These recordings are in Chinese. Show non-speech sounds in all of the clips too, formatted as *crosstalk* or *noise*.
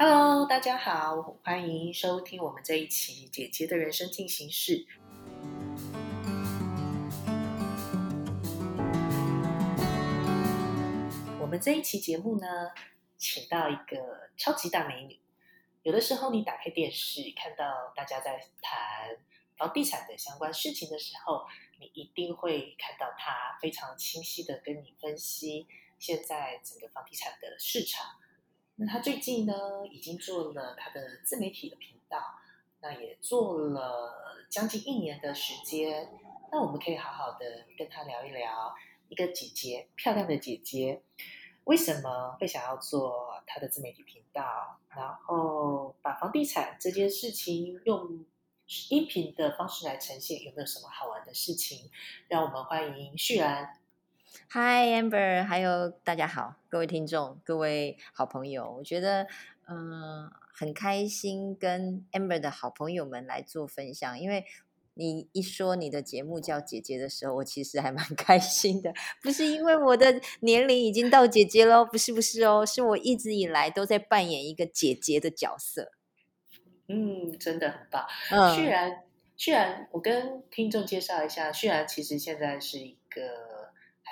Hello，大家好，欢迎收听我们这一期《姐姐的人生进行式》。我们这一期节目呢，请到一个超级大美女。有的时候，你打开电视，看到大家在谈房地产的相关事情的时候，你一定会看到她非常清晰的跟你分析现在整个房地产的市场。那他最近呢，已经做了他的自媒体的频道，那也做了将近一年的时间。那我们可以好好的跟他聊一聊，一个姐姐，漂亮的姐姐，为什么会想要做他的自媒体频道，然后把房地产这件事情用音频的方式来呈现，有没有什么好玩的事情？让我们欢迎旭然。Hi Amber，还有大家好，各位听众，各位好朋友，我觉得嗯很开心跟 Amber 的好朋友们来做分享，因为你一说你的节目叫姐姐的时候，我其实还蛮 *laughs* 开心的，不是因为我的年龄已经到姐姐喽，不是不是哦，是我一直以来都在扮演一个姐姐的角色，嗯，真的很棒。旭然，旭然，我跟听众介绍一下，旭然其实现在是一个。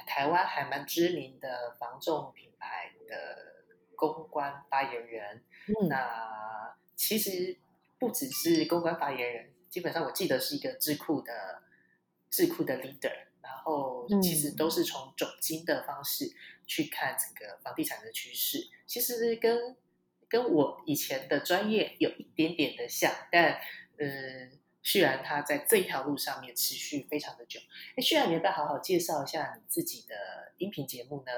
台湾还蛮知名的房仲品牌的公关发言人，那其实不只是公关发言人，基本上我记得是一个智库的智库的 leader，然后其实都是从总经的方式去看整个房地产的趋势，其实跟跟我以前的专业有一点点的像，但嗯。旭然他在这一条路上面持续非常的久。哎，旭然，你要不要好好介绍一下你自己的音频节目呢？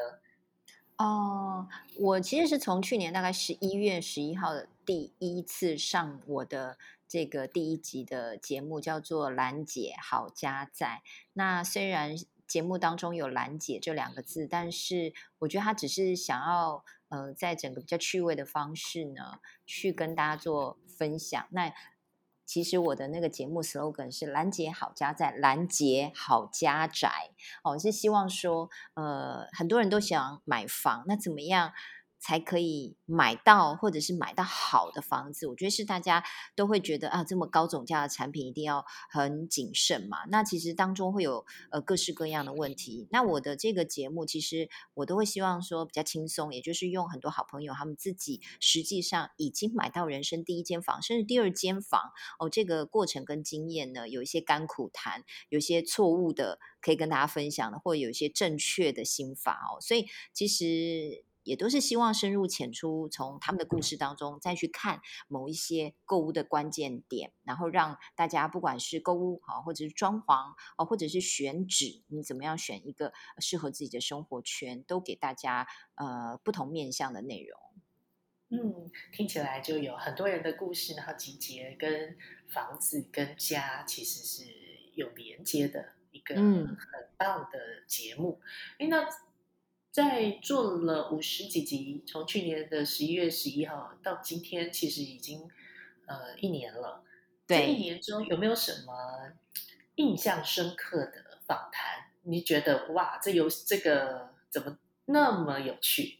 哦，我其实是从去年大概十一月十一号的第一次上我的这个第一集的节目，叫做“兰姐好家在”。那虽然节目当中有“兰姐”这两个字，但是我觉得他只是想要呃，在整个比较趣味的方式呢，去跟大家做分享。那其实我的那个节目 slogan 是“拦截好家在，拦截好家宅”。哦，是希望说，呃，很多人都想买房，那怎么样？才可以买到，或者是买到好的房子。我觉得是大家都会觉得啊，这么高总价的产品一定要很谨慎嘛。那其实当中会有呃各式各样的问题。那我的这个节目，其实我都会希望说比较轻松，也就是用很多好朋友他们自己实际上已经买到人生第一间房，甚至第二间房哦，这个过程跟经验呢，有一些甘苦谈，有些错误的可以跟大家分享的，或者有一些正确的心法哦。所以其实。也都是希望深入浅出，从他们的故事当中再去看某一些购物的关键点，然后让大家不管是购物啊，或者是装潢哦，或者是选址，你怎么样选一个适合自己的生活圈，都给大家呃不同面向的内容。嗯，听起来就有很多人的故事，然后集结跟房子跟家其实是有连接的一个很棒的节目。哎，那。在做了五十几集，从去年的十一月十一号到今天，其实已经呃一年了。这一年中有没有什么印象深刻的访谈？你觉得哇，这有这个怎么那么有趣？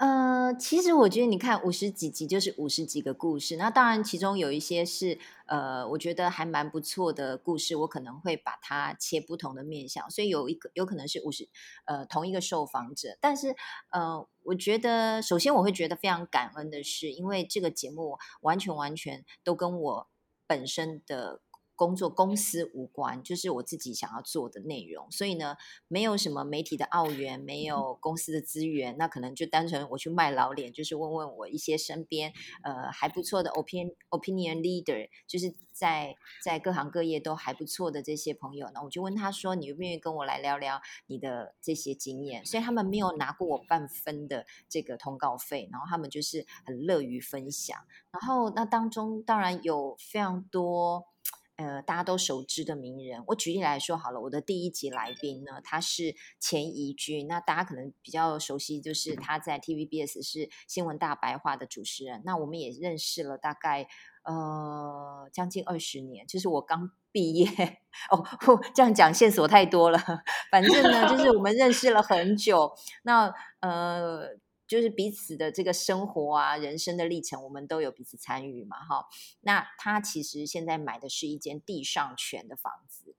呃，其实我觉得你看五十几集就是五十几个故事，那当然其中有一些是呃，我觉得还蛮不错的故事，我可能会把它切不同的面向，所以有一个有可能是五十呃同一个受访者，但是呃，我觉得首先我会觉得非常感恩的是，因为这个节目完全完全都跟我本身的。工作公司无关，就是我自己想要做的内容，所以呢，没有什么媒体的澳元，没有公司的资源，那可能就单纯我去卖老脸，就是问问我一些身边呃还不错的 opinion opinion leader，就是在在各行各业都还不错的这些朋友，那我就问他说，你愿不愿意跟我来聊聊你的这些经验？所以他们没有拿过我半分的这个通告费，然后他们就是很乐于分享，然后那当中当然有非常多。呃，大家都熟知的名人，我举例来说好了。我的第一集来宾呢，他是钱怡君，那大家可能比较熟悉，就是他在 TVBS 是新闻大白话的主持人。那我们也认识了大概呃将近二十年，就是我刚毕业哦，这样讲线索太多了。反正呢，就是我们认识了很久。那呃。就是彼此的这个生活啊、人生的历程，我们都有彼此参与嘛，哈。那他其实现在买的是一间地上权的房子。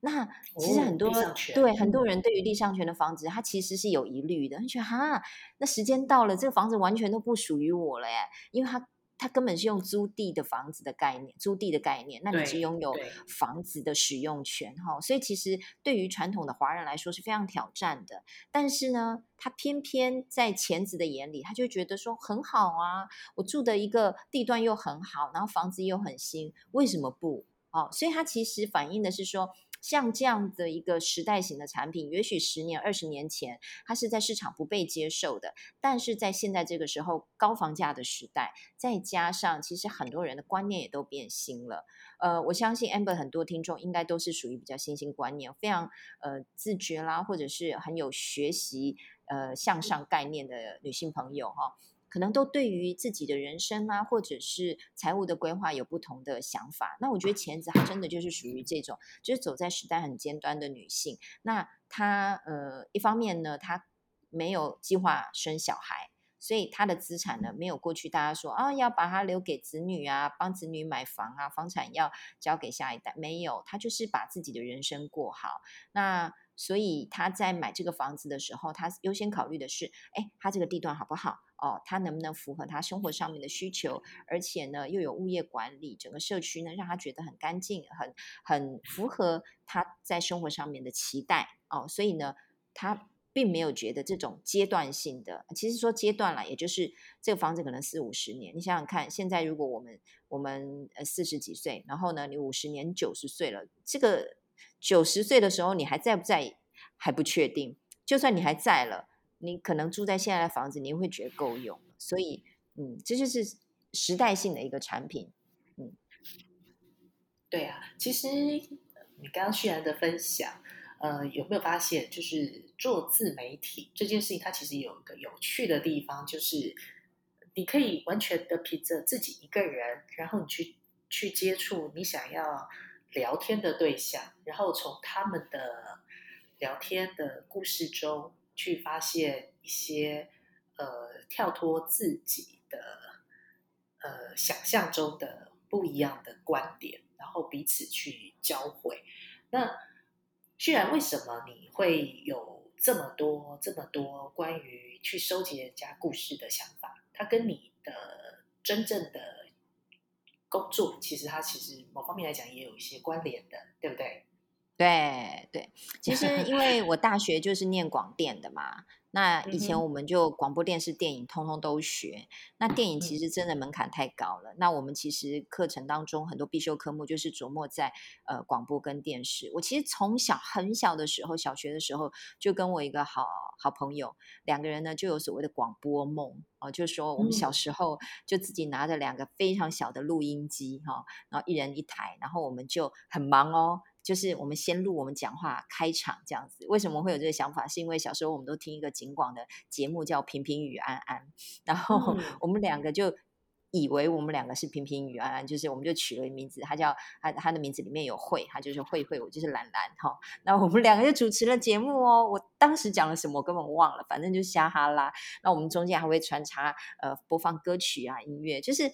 那其实很多对很多人对于地上权的房子，他其实是有疑虑的，他觉得哈，那时间到了，这个房子完全都不属于我了耶，因为他。它根本是用租地的房子的概念，租地的概念，那你是拥有房子的使用权哈，所以其实对于传统的华人来说是非常挑战的。但是呢，他偏偏在钱子的眼里，他就觉得说很好啊，我住的一个地段又很好，然后房子又很新，为什么不？哦，所以它其实反映的是说。像这样的一个时代型的产品，也许十年、二十年前它是在市场不被接受的，但是在现在这个时候高房价的时代，再加上其实很多人的观念也都变新了。呃，我相信 Amber 很多听众应该都是属于比较新兴观念、非常呃自觉啦，或者是很有学习呃向上概念的女性朋友哈。可能都对于自己的人生啊，或者是财务的规划有不同的想法。那我觉得钱子她真的就是属于这种，就是走在时代很尖端的女性。那她呃，一方面呢，她没有计划生小孩，所以她的资产呢，没有过去大家说啊，要把它留给子女啊，帮子女买房啊，房产要交给下一代，没有，她就是把自己的人生过好。那所以他在买这个房子的时候，他优先考虑的是，哎，他这个地段好不好？哦，他能不能符合他生活上面的需求？而且呢，又有物业管理，整个社区呢，让他觉得很干净，很很符合他在生活上面的期待。哦，所以呢，他并没有觉得这种阶段性的，其实说阶段了，也就是这个房子可能四五十年。你想想看，现在如果我们我们呃四十几岁，然后呢，你五十年九十岁了，这个。九十岁的时候，你还在不在？还不确定。就算你还在了，你可能住在现在的房子，你会觉得够用。所以，嗯，这就是时代性的一个产品。嗯，对啊。其实你刚刚旭然的分享，呃，有没有发现，就是做自媒体这件事情，它其实有一个有趣的地方，就是你可以完全的凭着自己一个人，然后你去去接触你想要。聊天的对象，然后从他们的聊天的故事中去发现一些呃跳脱自己的呃想象中的不一样的观点，然后彼此去交汇。那虽然为什么你会有这么多这么多关于去收集人家故事的想法？它跟你的真正的。工作其实它其实某方面来讲也有一些关联的，对不对？对对，其实因为我大学就是念广电的嘛。那以前我们就广播电视电影通通都学，那电影其实真的门槛太高了。那我们其实课程当中很多必修科目就是琢磨在呃广播跟电视。我其实从小很小的时候，小学的时候就跟我一个好好朋友两个人呢就有所谓的广播梦哦，就是说我们小时候就自己拿着两个非常小的录音机哈，然后一人一台，然后我们就很忙哦。就是我们先录我们讲话开场这样子，为什么会有这个想法？是因为小时候我们都听一个景广的节目叫《平平与安安》，然后我们两个就以为我们两个是平平与安安，就是我们就取了名字，他叫他他的名字里面有慧，他就是慧慧，我就是兰兰哈。那我们两个就主持了节目哦。我当时讲了什么我根本忘了，反正就瞎哈拉。那我们中间还会穿插呃播放歌曲啊音乐，就是。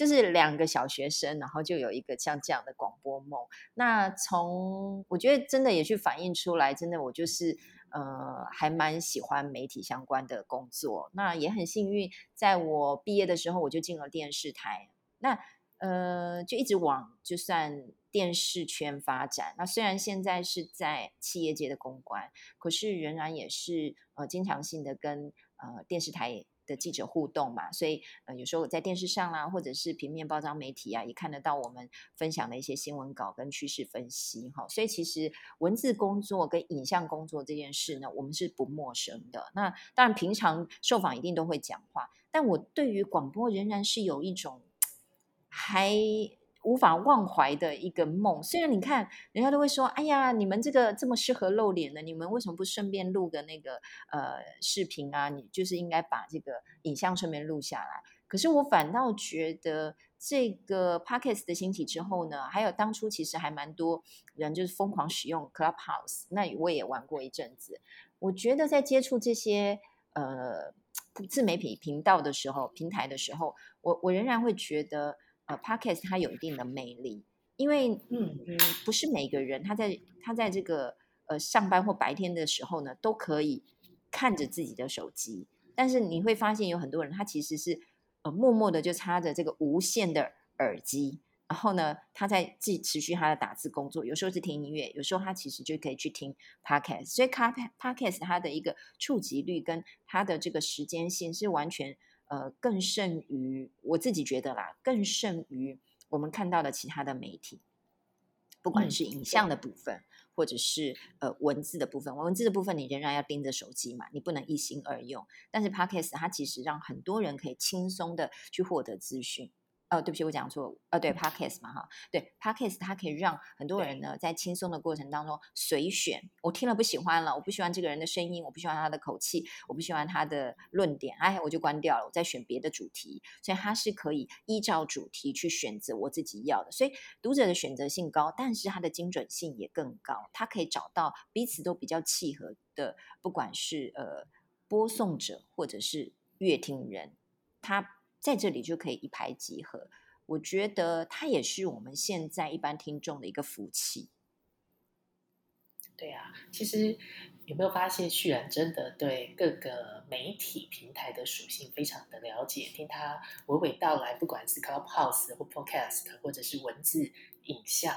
就是两个小学生，然后就有一个像这样的广播梦。那从我觉得真的也去反映出来，真的我就是呃还蛮喜欢媒体相关的工作。那也很幸运，在我毕业的时候我就进了电视台。那呃就一直往就算电视圈发展。那虽然现在是在企业界的公关，可是仍然也是呃经常性的跟呃电视台。的记者互动嘛，所以呃有时候在电视上啦，或者是平面包装媒体啊，也看得到我们分享的一些新闻稿跟趋势分析哈。所以其实文字工作跟影像工作这件事呢，我们是不陌生的。那当然平常受访一定都会讲话，但我对于广播仍然是有一种 *tsk* 还。无法忘怀的一个梦。虽然你看，人家都会说：“哎呀，你们这个这么适合露脸的，你们为什么不顺便录个那个呃视频啊？你就是应该把这个影像顺便录下来。”可是我反倒觉得，这个 Podcast 的兴起之后呢，还有当初其实还蛮多人就是疯狂使用 Clubhouse，那我也玩过一阵子。我觉得在接触这些呃自媒体频道的时候，平台的时候，我我仍然会觉得，呃，podcast 它有一定的魅力，因为嗯嗯，不是每个人他在他在这个呃上班或白天的时候呢，都可以看着自己的手机，但是你会发现有很多人他其实是呃默默的就插着这个无线的耳机。然后呢，他在自己持续他的打字工作，有时候是听音乐，有时候他其实就可以去听 podcast。所以 podcast 它的一个触及率跟它的这个时间性是完全呃更胜于我自己觉得啦，更胜于我们看到的其他的媒体，不管是影像的部分，或者是呃文字的部分。文字的部分你仍然要盯着手机嘛，你不能一心二用。但是 podcast 它其实让很多人可以轻松的去获得资讯。哦，对不起，我讲错。呃，对，podcast 嘛，哈，对，podcast 它可以让很多人呢在轻松的过程当中随选。我听了不喜欢了，我不喜欢这个人的声音，我不喜欢他的口气，我不喜欢他的论点，哎，我就关掉了，我再选别的主题。所以它是可以依照主题去选择我自己要的。所以读者的选择性高，但是它的精准性也更高。它可以找到彼此都比较契合的，不管是呃播送者或者是乐听人，他。在这里就可以一拍即合，我觉得它也是我们现在一般听众的一个福气。对啊，其实有没有发现，旭然真的对各个媒体平台的属性非常的了解？听他娓娓道来，不管是 Clubhouse 或 Podcast，或者是文字、影像，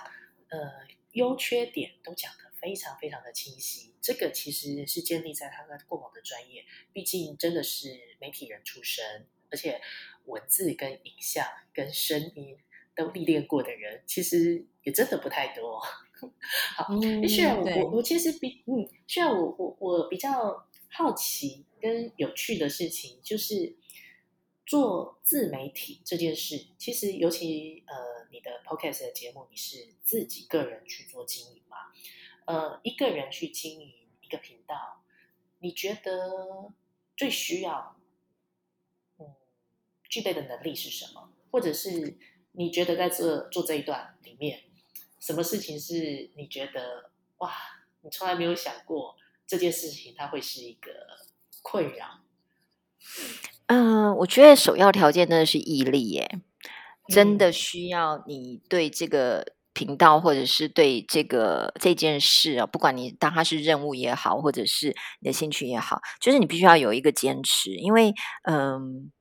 呃，优缺点都讲得非常非常的清晰。这个其实是建立在他的过往的专业，毕竟真的是媒体人出身，而且。文字跟影像跟声音都历练过的人，其实也真的不太多。*laughs* 好，虽然我我我其实比嗯，虽然我我我比较好奇跟有趣的事情，就是做自媒体这件事，其实尤其呃，你的 podcast 的节目，你是自己个人去做经营嘛？呃，一个人去经营一个频道，你觉得最需要？具备的能力是什么？或者是你觉得在这做这一段里面，什么事情是你觉得哇，你从来没有想过这件事情它会是一个困扰？嗯，我觉得首要条件真的是毅力耶，真的需要你对这个频道或者是对这个这件事啊，不管你当它是任务也好，或者是你的兴趣也好，就是你必须要有一个坚持，因为嗯。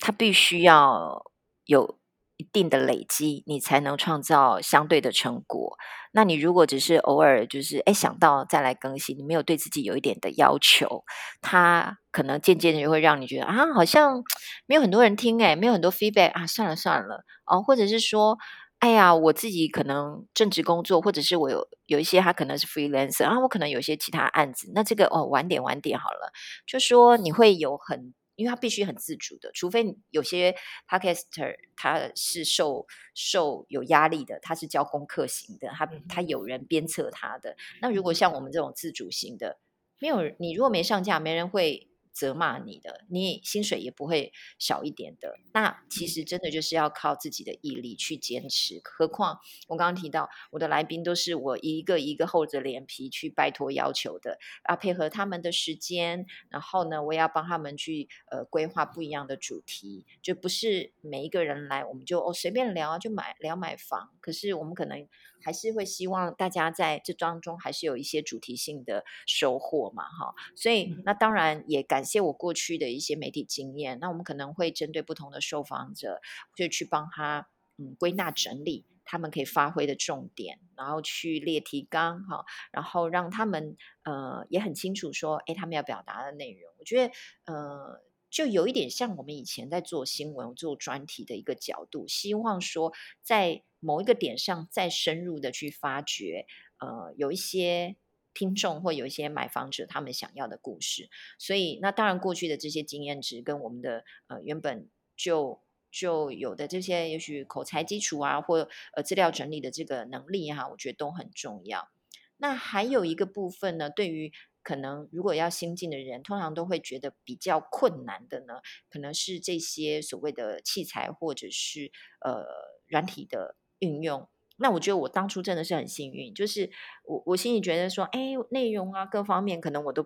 它必须要有一定的累积，你才能创造相对的成果。那你如果只是偶尔就是哎想到再来更新，你没有对自己有一点的要求，它可能渐渐的就会让你觉得啊，好像没有很多人听哎，没有很多 feedback 啊，算了算了哦，或者是说，哎呀，我自己可能正职工作，或者是我有有一些他可能是 freelancer 啊，我可能有些其他案子，那这个哦晚点晚点好了，就说你会有很。因为他必须很自主的，除非有些 podcaster 他是受受有压力的，他是教功课型的，他他有人鞭策他的。那如果像我们这种自主型的，没有你如果没上架，没人会。责骂你的，你薪水也不会少一点的。那其实真的就是要靠自己的毅力去坚持。何况我刚刚提到，我的来宾都是我一个一个厚着脸皮去拜托要求的啊，配合他们的时间，然后呢，我也要帮他们去呃规划不一样的主题，就不是每一个人来我们就哦随便聊啊就买聊买房。可是我们可能。还是会希望大家在这当中还是有一些主题性的收获嘛，哈，所以那当然也感谢我过去的一些媒体经验，那我们可能会针对不同的受访者，就去帮他嗯归纳整理他们可以发挥的重点，然后去列提纲哈，然后让他们呃也很清楚说，哎，他们要表达的内容，我觉得呃。就有一点像我们以前在做新闻、做专题的一个角度，希望说在某一个点上再深入的去发掘，呃，有一些听众或有一些买房者他们想要的故事。所以，那当然过去的这些经验值跟我们的呃原本就就有的这些，也许口才基础啊，或呃资料整理的这个能力哈，我觉得都很重要。那还有一个部分呢，对于可能如果要新进的人，通常都会觉得比较困难的呢，可能是这些所谓的器材或者是呃软体的运用。那我觉得我当初真的是很幸运，就是我我心里觉得说，哎，内容啊各方面可能我都。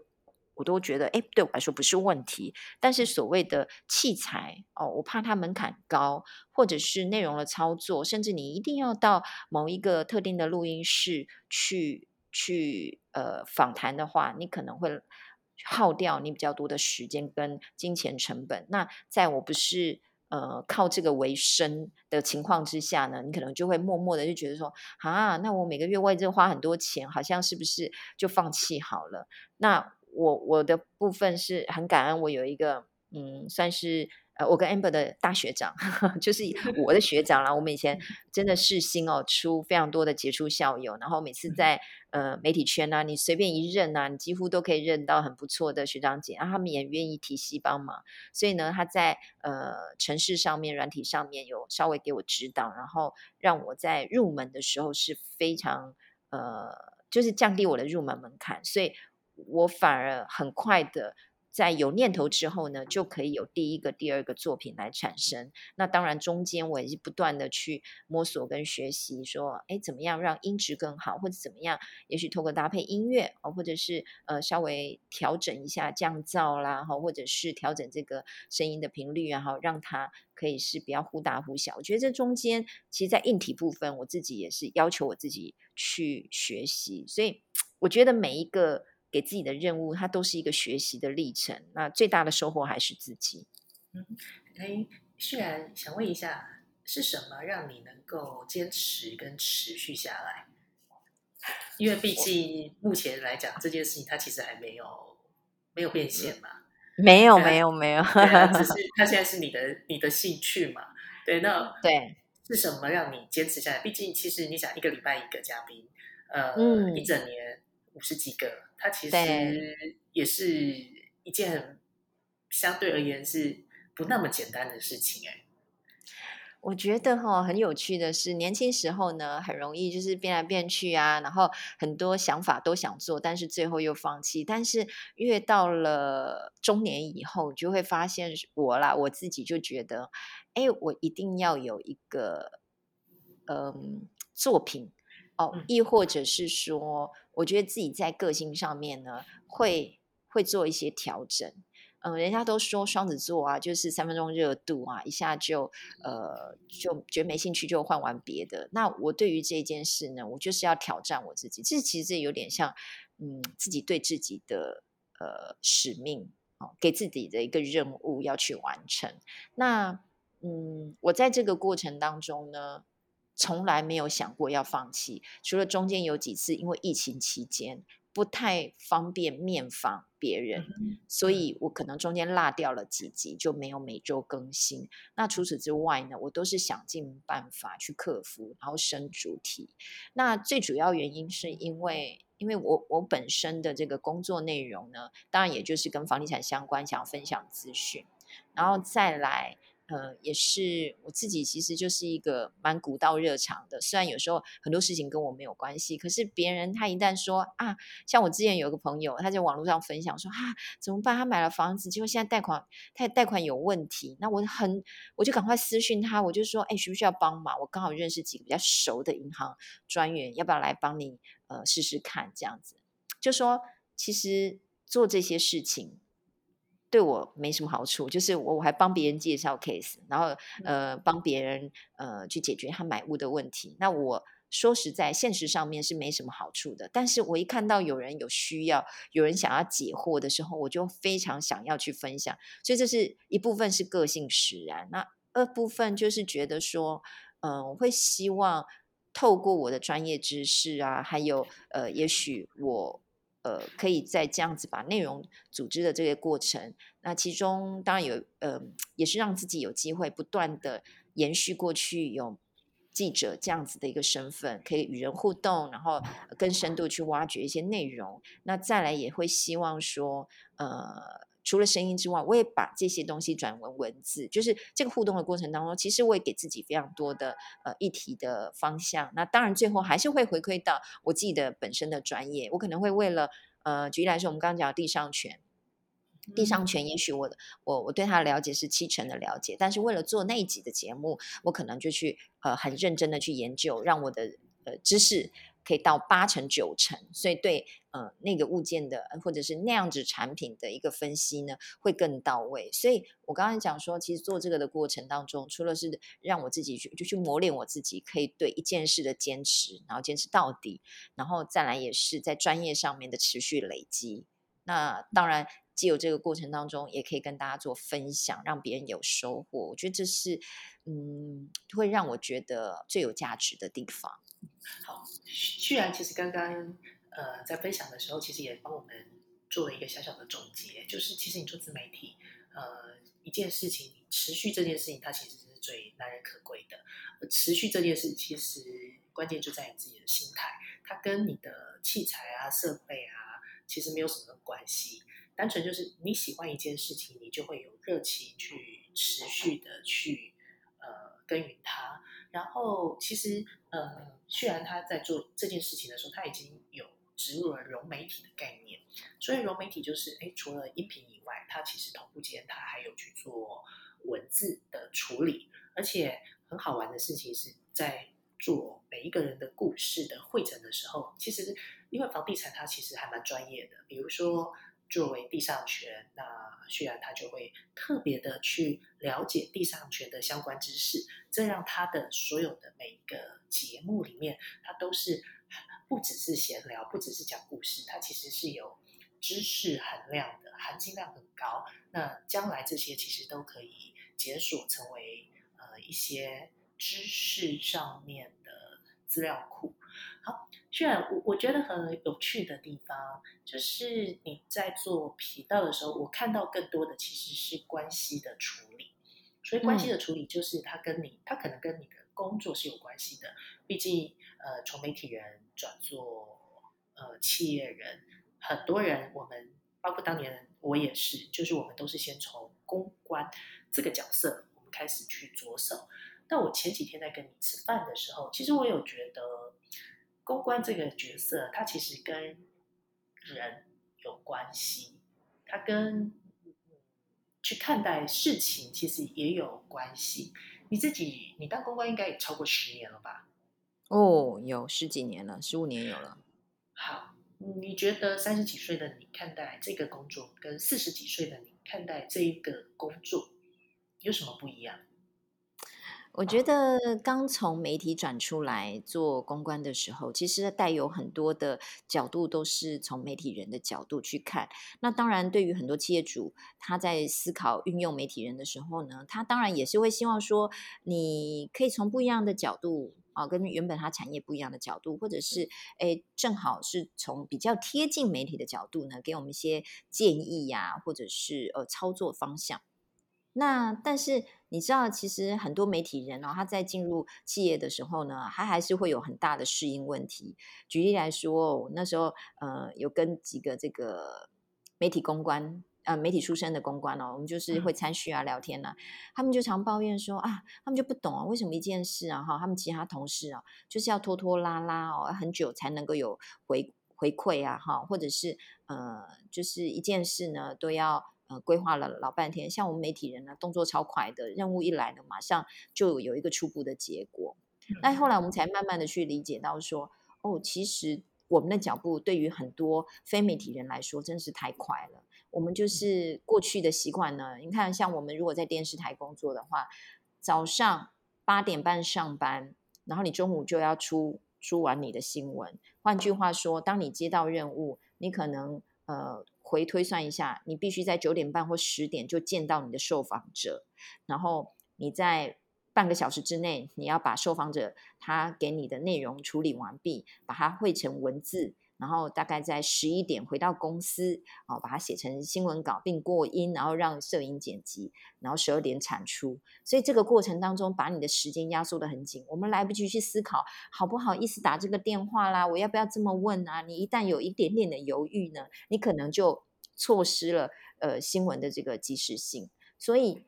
我都觉得，哎，对我来说不是问题。但是所谓的器材哦，我怕它门槛高，或者是内容的操作，甚至你一定要到某一个特定的录音室去去呃访谈的话，你可能会耗掉你比较多的时间跟金钱成本。那在我不是。呃，靠这个为生的情况之下呢，你可能就会默默的就觉得说，啊，那我每个月为这花很多钱，好像是不是就放弃好了？那我我的部分是很感恩，我有一个嗯，算是。呃，我跟 Amber 的大学长，*laughs* 就是 *laughs* 我的学长啦。我们以前真的是新哦，出非常多的杰出校友。然后每次在呃媒体圈啊，你随便一认啊，你几乎都可以认到很不错的学长姐。然后他们也愿意提携帮忙。所以呢，他在呃城市上面、软体上面有稍微给我指导，然后让我在入门的时候是非常呃，就是降低我的入门门槛。所以我反而很快的。在有念头之后呢，就可以有第一个、第二个作品来产生。那当然，中间我也是不断的去摸索跟学习，说，哎，怎么样让音质更好，或者怎么样？也许透过搭配音乐哦，或者是呃稍微调整一下降噪啦，哈，或者是调整这个声音的频率，然后让它可以是比较忽大忽小。我觉得这中间，其实，在硬体部分，我自己也是要求我自己去学习。所以，我觉得每一个。给自己的任务，它都是一个学习的历程。那最大的收获还是自己。嗯，哎，旭然想问一下，是什么让你能够坚持跟持续下来？因为毕竟目前来讲，这件事情它其实还没有没有变现嘛。没有，没有，没有，*laughs* 只是它现在是你的你的兴趣嘛？对，那对是什么让你坚持下来？毕竟，其实你想一个礼拜一个嘉宾，呃，一整年五十几个。它其实也是一件相对而言是不那么简单的事情哎。我觉得哈很有趣的是，年轻时候呢很容易就是变来变去啊，然后很多想法都想做，但是最后又放弃。但是越到了中年以后，就会发现我啦，我自己就觉得，哎，我一定要有一个嗯作品哦，亦或者是说。我觉得自己在个性上面呢，会会做一些调整。嗯，人家都说双子座啊，就是三分钟热度啊，一下就呃就觉得没兴趣就换完别的。那我对于这件事呢，我就是要挑战我自己。这其实这有点像嗯自己对自己的呃使命哦，给自己的一个任务要去完成。那嗯，我在这个过程当中呢。从来没有想过要放弃，除了中间有几次因为疫情期间不太方便面访别人，所以我可能中间落掉了几集，就没有每周更新。那除此之外呢，我都是想尽办法去克服，然后升主题。那最主要原因是因为，因为我我本身的这个工作内容呢，当然也就是跟房地产相关，想要分享资讯，然后再来。呃，也是我自己，其实就是一个蛮古道热肠的。虽然有时候很多事情跟我没有关系，可是别人他一旦说啊，像我之前有个朋友，他在网络上分享说啊，怎么办？他买了房子，结果现在贷款，他贷款有问题。那我很，我就赶快私讯他，我就说，哎，需不需要帮忙？我刚好认识几个比较熟的银行专员，要不要来帮你呃试试看？这样子，就说其实做这些事情。对我没什么好处，就是我我还帮别人介绍 case，然后呃帮别人呃去解决他买屋的问题。那我说实在，现实上面是没什么好处的。但是我一看到有人有需要，有人想要解惑的时候，我就非常想要去分享。所以这是一部分是个性使然，那二部分就是觉得说，嗯，我会希望透过我的专业知识啊，还有呃，也许我。呃，可以在这样子把内容组织的这个过程，那其中当然有呃，也是让自己有机会不断的延续过去有记者这样子的一个身份，可以与人互动，然后更深度去挖掘一些内容。那再来也会希望说，呃。除了声音之外，我也把这些东西转为文字，就是这个互动的过程当中，其实我也给自己非常多的呃议题的方向。那当然最后还是会回馈到我自己的本身的专业。我可能会为了呃举例来说，我们刚刚讲地上权，地上权也许我我我对他的了解是七成的了解，但是为了做那一集的节目，我可能就去呃很认真的去研究，让我的呃知识可以到八成九成，所以对呃那个物件的或者是那样子产品的一个分析呢，会更到位。所以我刚才讲说，其实做这个的过程当中，除了是让我自己去就去磨练我自己，可以对一件事的坚持，然后坚持到底，然后再来也是在专业上面的持续累积。那当然，既有这个过程当中，也可以跟大家做分享，让别人有收获。我觉得这是嗯，会让我觉得最有价值的地方。好，居然其实刚刚呃在分享的时候，其实也帮我们做了一个小小的总结，就是其实你做自媒体，呃，一件事情持续这件事情，它其实是最难能可贵的。持续这件事，其实关键就在你自己的心态，它跟你的器材啊、设备啊，其实没有什么关系。单纯就是你喜欢一件事情，你就会有热情去持续的去呃耕耘它。然后其实呃，虽然他在做这件事情的时候，他已经有植入了融媒体的概念。所以融媒体就是，哎，除了音频以外，它其实同步间它还有去做文字的处理。而且很好玩的事情是在做每一个人的故事的会诊的时候，其实因为房地产它其实还蛮专业的，比如说。作为地上权，那虽然他就会特别的去了解地上权的相关知识，这让他的所有的每一个节目里面，他都是不只是闲聊，不只是讲故事，他其实是有知识含量的，含金量很高。那将来这些其实都可以解锁成为呃一些知识上面的资料库。好。虽然我我觉得很有趣的地方，就是你在做皮道的时候，我看到更多的其实是关系的处理。所以关系的处理就是他跟你，他可能跟你的工作是有关系的。毕竟，呃，从媒体人转做呃企业人，很多人我们包括当年我也是，就是我们都是先从公关这个角色我们开始去着手。但我前几天在跟你吃饭的时候，其实我有觉得。公关这个角色，它其实跟人有关系，它跟去看待事情其实也有关系。你自己，你当公关应该也超过十年了吧？哦，有十几年了，十五年有了。好，你觉得三十几岁的你看待这个工作，跟四十几岁的你看待这一个工作有什么不一样？我觉得刚从媒体转出来做公关的时候，其实带有很多的角度，都是从媒体人的角度去看。那当然，对于很多企业主，他在思考运用媒体人的时候呢，他当然也是会希望说，你可以从不一样的角度啊，跟原本他产业不一样的角度，或者是哎，正好是从比较贴近媒体的角度呢，给我们一些建议呀，或者是呃操作方向。那但是你知道，其实很多媒体人哦，他在进入企业的时候呢，他还是会有很大的适应问题。举例来说，那时候呃，有跟几个这个媒体公关呃媒体出身的公关哦，我们就是会参叙啊、聊天啊，他们就常抱怨说啊，他们就不懂啊，为什么一件事啊哈，他们其他同事啊，就是要拖拖拉拉哦，很久才能够有回回馈啊哈，或者是呃，就是一件事呢都要。规划了老半天，像我们媒体人呢，动作超快的，任务一来呢，马上就有一个初步的结果。那后来我们才慢慢的去理解到说，哦，其实我们的脚步对于很多非媒体人来说，真是太快了。我们就是过去的习惯呢，你看，像我们如果在电视台工作的话，早上八点半上班，然后你中午就要出出完你的新闻。换句话说，当你接到任务，你可能呃。回推算一下，你必须在九点半或十点就见到你的受访者，然后你在半个小时之内，你要把受访者他给你的内容处理完毕，把它汇成文字。然后大概在十一点回到公司，哦，把它写成新闻稿并过音，然后让摄影剪辑，然后十二点产出。所以这个过程当中，把你的时间压缩的很紧，我们来不及去思考好不好意思打这个电话啦，我要不要这么问啊？你一旦有一点点的犹豫呢，你可能就错失了呃新闻的这个及时性。所以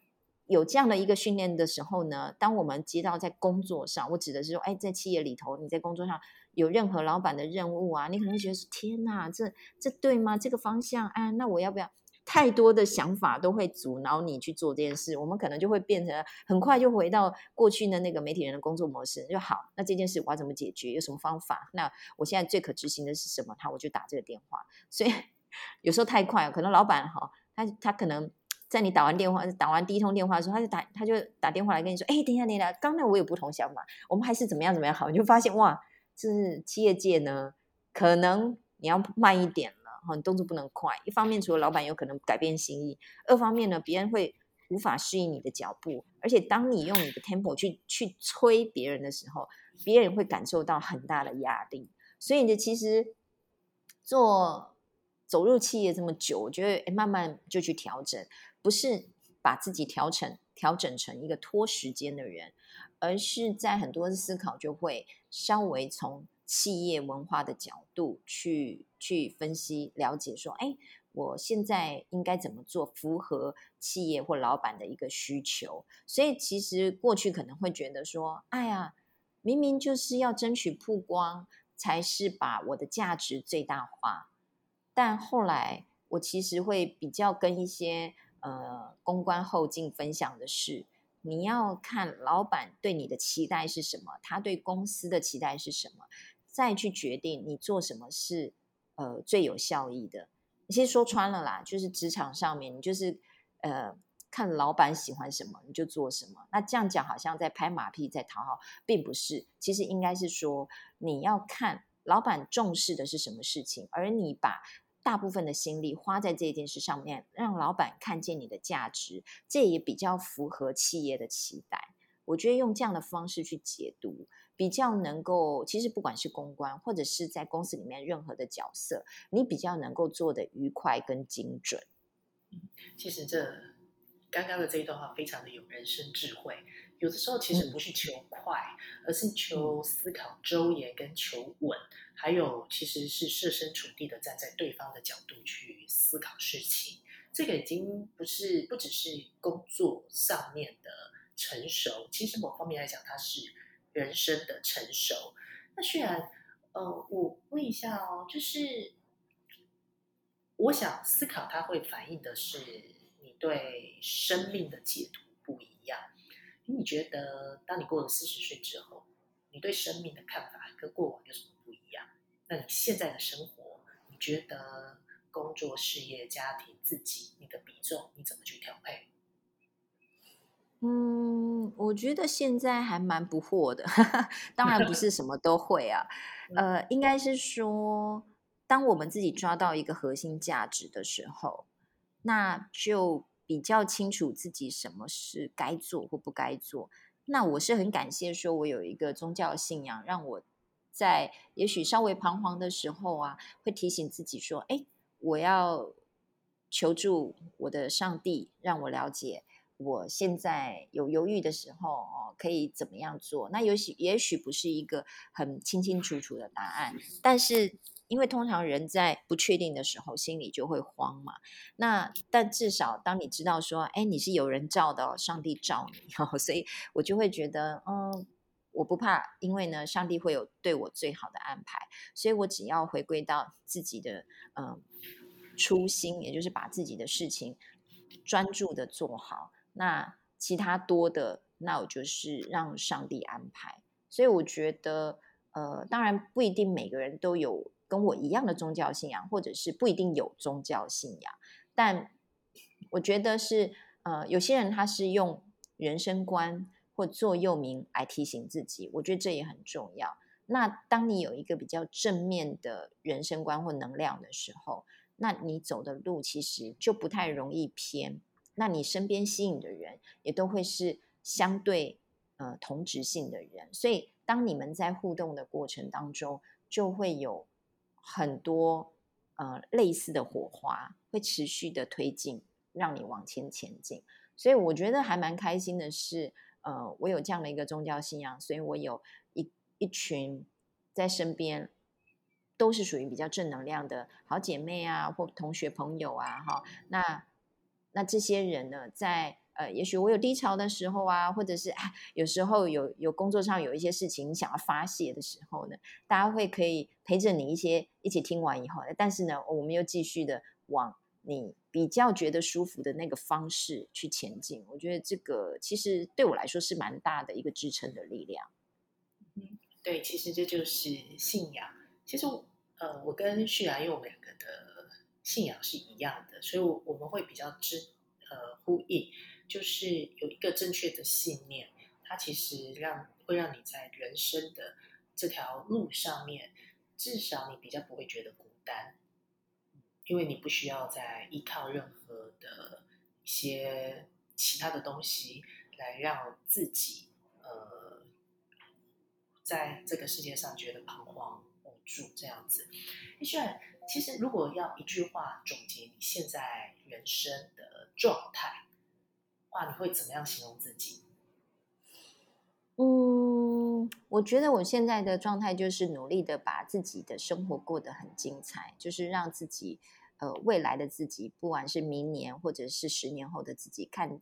有这样的一个训练的时候呢，当我们接到在工作上，我指的是说，哎，在企业里头，你在工作上。有任何老板的任务啊，你可能觉得是天哪，这这对吗？这个方向啊，那我要不要？太多的想法都会阻挠你去做这件事，我们可能就会变成很快就回到过去的那个媒体人的工作模式，就好。那这件事我要怎么解决？有什么方法？那我现在最可执行的是什么？他我就打这个电话。所以有时候太快，可能老板哈，他他可能在你打完电话、打完第一通电话的时候，他就打他就打电话来跟你说：“哎，等一下，等一下，刚才我有不同想法，我们还是怎么样怎么样好。”你就发现哇，这是企业界呢，可能你要慢一点。了，哈动作不能快，一方面除了老板有可能改变心意，二方面呢，别人会无法适应你的脚步，而且当你用你的 tempo 去去催别人的时候，别人会感受到很大的压力。所以呢，其实做走入企业这么久，我觉得慢慢就去调整，不是把自己调成调整成一个拖时间的人，而是在很多思考就会稍微从。企业文化的角度去去分析了解，说，哎，我现在应该怎么做，符合企业或老板的一个需求？所以其实过去可能会觉得说，哎呀，明明就是要争取曝光，才是把我的价值最大化。但后来我其实会比较跟一些呃公关后进分享的是，你要看老板对你的期待是什么，他对公司的期待是什么。再去决定你做什么是呃最有效益的。其实说穿了啦，就是职场上面，你就是呃看老板喜欢什么你就做什么。那这样讲好像在拍马屁，在讨好，并不是。其实应该是说你要看老板重视的是什么事情，而你把大部分的心力花在这件事上面，让老板看见你的价值，这也比较符合企业的期待。我觉得用这样的方式去解读。比较能够，其实不管是公关或者是在公司里面任何的角色，你比较能够做的愉快跟精准。其实这刚刚的这一段话非常的有人生智慧。有的时候其实不是求快，而是求思考周延跟求稳，还有其实是设身处地的站在对方的角度去思考事情。这个已经不是不只是工作上面的成熟，其实某方面来讲，它是。人生的成熟，那虽然，呃，我问一下哦，就是我想思考，它会反映的是你对生命的解读。你觉得，当你过了四十岁之后，你对生命的看法跟过往有什么不一样？那你现在的生活，你觉得工作、事业、家庭、自己，你的比重你怎么去调配？嗯，我觉得现在还蛮不惑的，*laughs* 当然不是什么都会啊。*laughs* 呃，应该是说，当我们自己抓到一个核心价值的时候，那就比较清楚自己什么是该做或不该做。那我是很感谢，说我有一个宗教信仰，让我在也许稍微彷徨的时候啊，会提醒自己说：“哎，我要求助我的上帝，让我了解。”我现在有犹豫的时候哦，可以怎么样做？那也许也许不是一个很清清楚楚的答案，但是因为通常人在不确定的时候，心里就会慌嘛。那但至少当你知道说，哎，你是有人照的，上帝照你，*laughs* 所以我就会觉得，嗯，我不怕，因为呢，上帝会有对我最好的安排，所以我只要回归到自己的嗯初心，也就是把自己的事情专注的做好。那其他多的，那我就是让上帝安排。所以我觉得，呃，当然不一定每个人都有跟我一样的宗教信仰，或者是不一定有宗教信仰。但我觉得是，呃，有些人他是用人生观或座右铭来提醒自己，我觉得这也很重要。那当你有一个比较正面的人生观或能量的时候，那你走的路其实就不太容易偏。那你身边吸引的人也都会是相对呃同质性的人，所以当你们在互动的过程当中，就会有很多呃类似的火花，会持续的推进，让你往前前进。所以我觉得还蛮开心的是，呃，我有这样的一个宗教信仰，所以我有一一群在身边都是属于比较正能量的好姐妹啊，或同学朋友啊，哈，那。那这些人呢，在呃，也许我有低潮的时候啊，或者是啊，有时候有有工作上有一些事情想要发泄的时候呢，大家会可以陪着你一些，一起听完以后，但是呢，我们又继续的往你比较觉得舒服的那个方式去前进。我觉得这个其实对我来说是蛮大的一个支撑的力量。嗯，对，其实这就是信仰。其实，呃，我跟旭然，因为我们两个的信仰是一样的，所以，我我们会比较知呃呼应，就是有一个正确的信念，它其实让会让你在人生的这条路上面，至少你比较不会觉得孤单，因为你不需要再依靠任何的一些其他的东西来让自己呃在这个世界上觉得彷徨。无助这样子，一轩，其实如果要一句话总结你现在人生的状态，话你会怎么样形容自己？嗯，我觉得我现在的状态就是努力的把自己的生活过得很精彩，就是让自己呃未来的自己，不管是明年或者是十年后的自己，看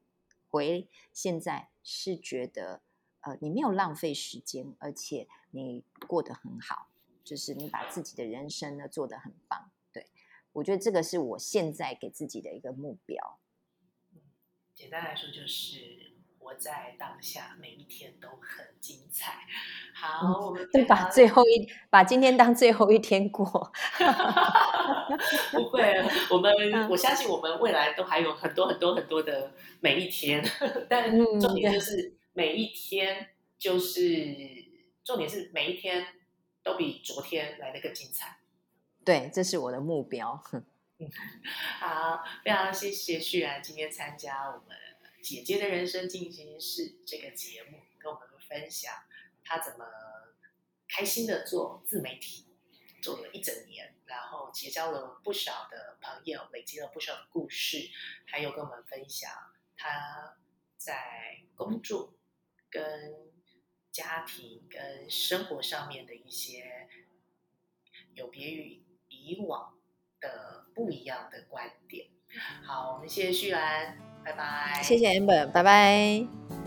回现在是觉得呃你没有浪费时间，而且你过得很好。就是你把自己的人生呢做得很棒，对我觉得这个是我现在给自己的一个目标。嗯，简单来说就是活在当下，每一天都很精彩。好，我们对把最后一把今天当最后一天过。*laughs* 不会，我们我相信我们未来都还有很多很多很多的每一天，*laughs* 但重点就是每一天就是重点是每一天。都比昨天来的更精彩，对，这是我的目标。*laughs* 好，非常谢谢旭然今天参加我们《姐姐的人生进行式》这个节目，跟我们分享他怎么开心的做自媒体，做了一整年，然后结交了不少的朋友，累积了不少的故事，还有跟我们分享他在工作跟。家庭跟生活上面的一些有别于以往的不一样的观点。好，我们谢谢旭兰，拜拜。谢谢 amber，拜拜。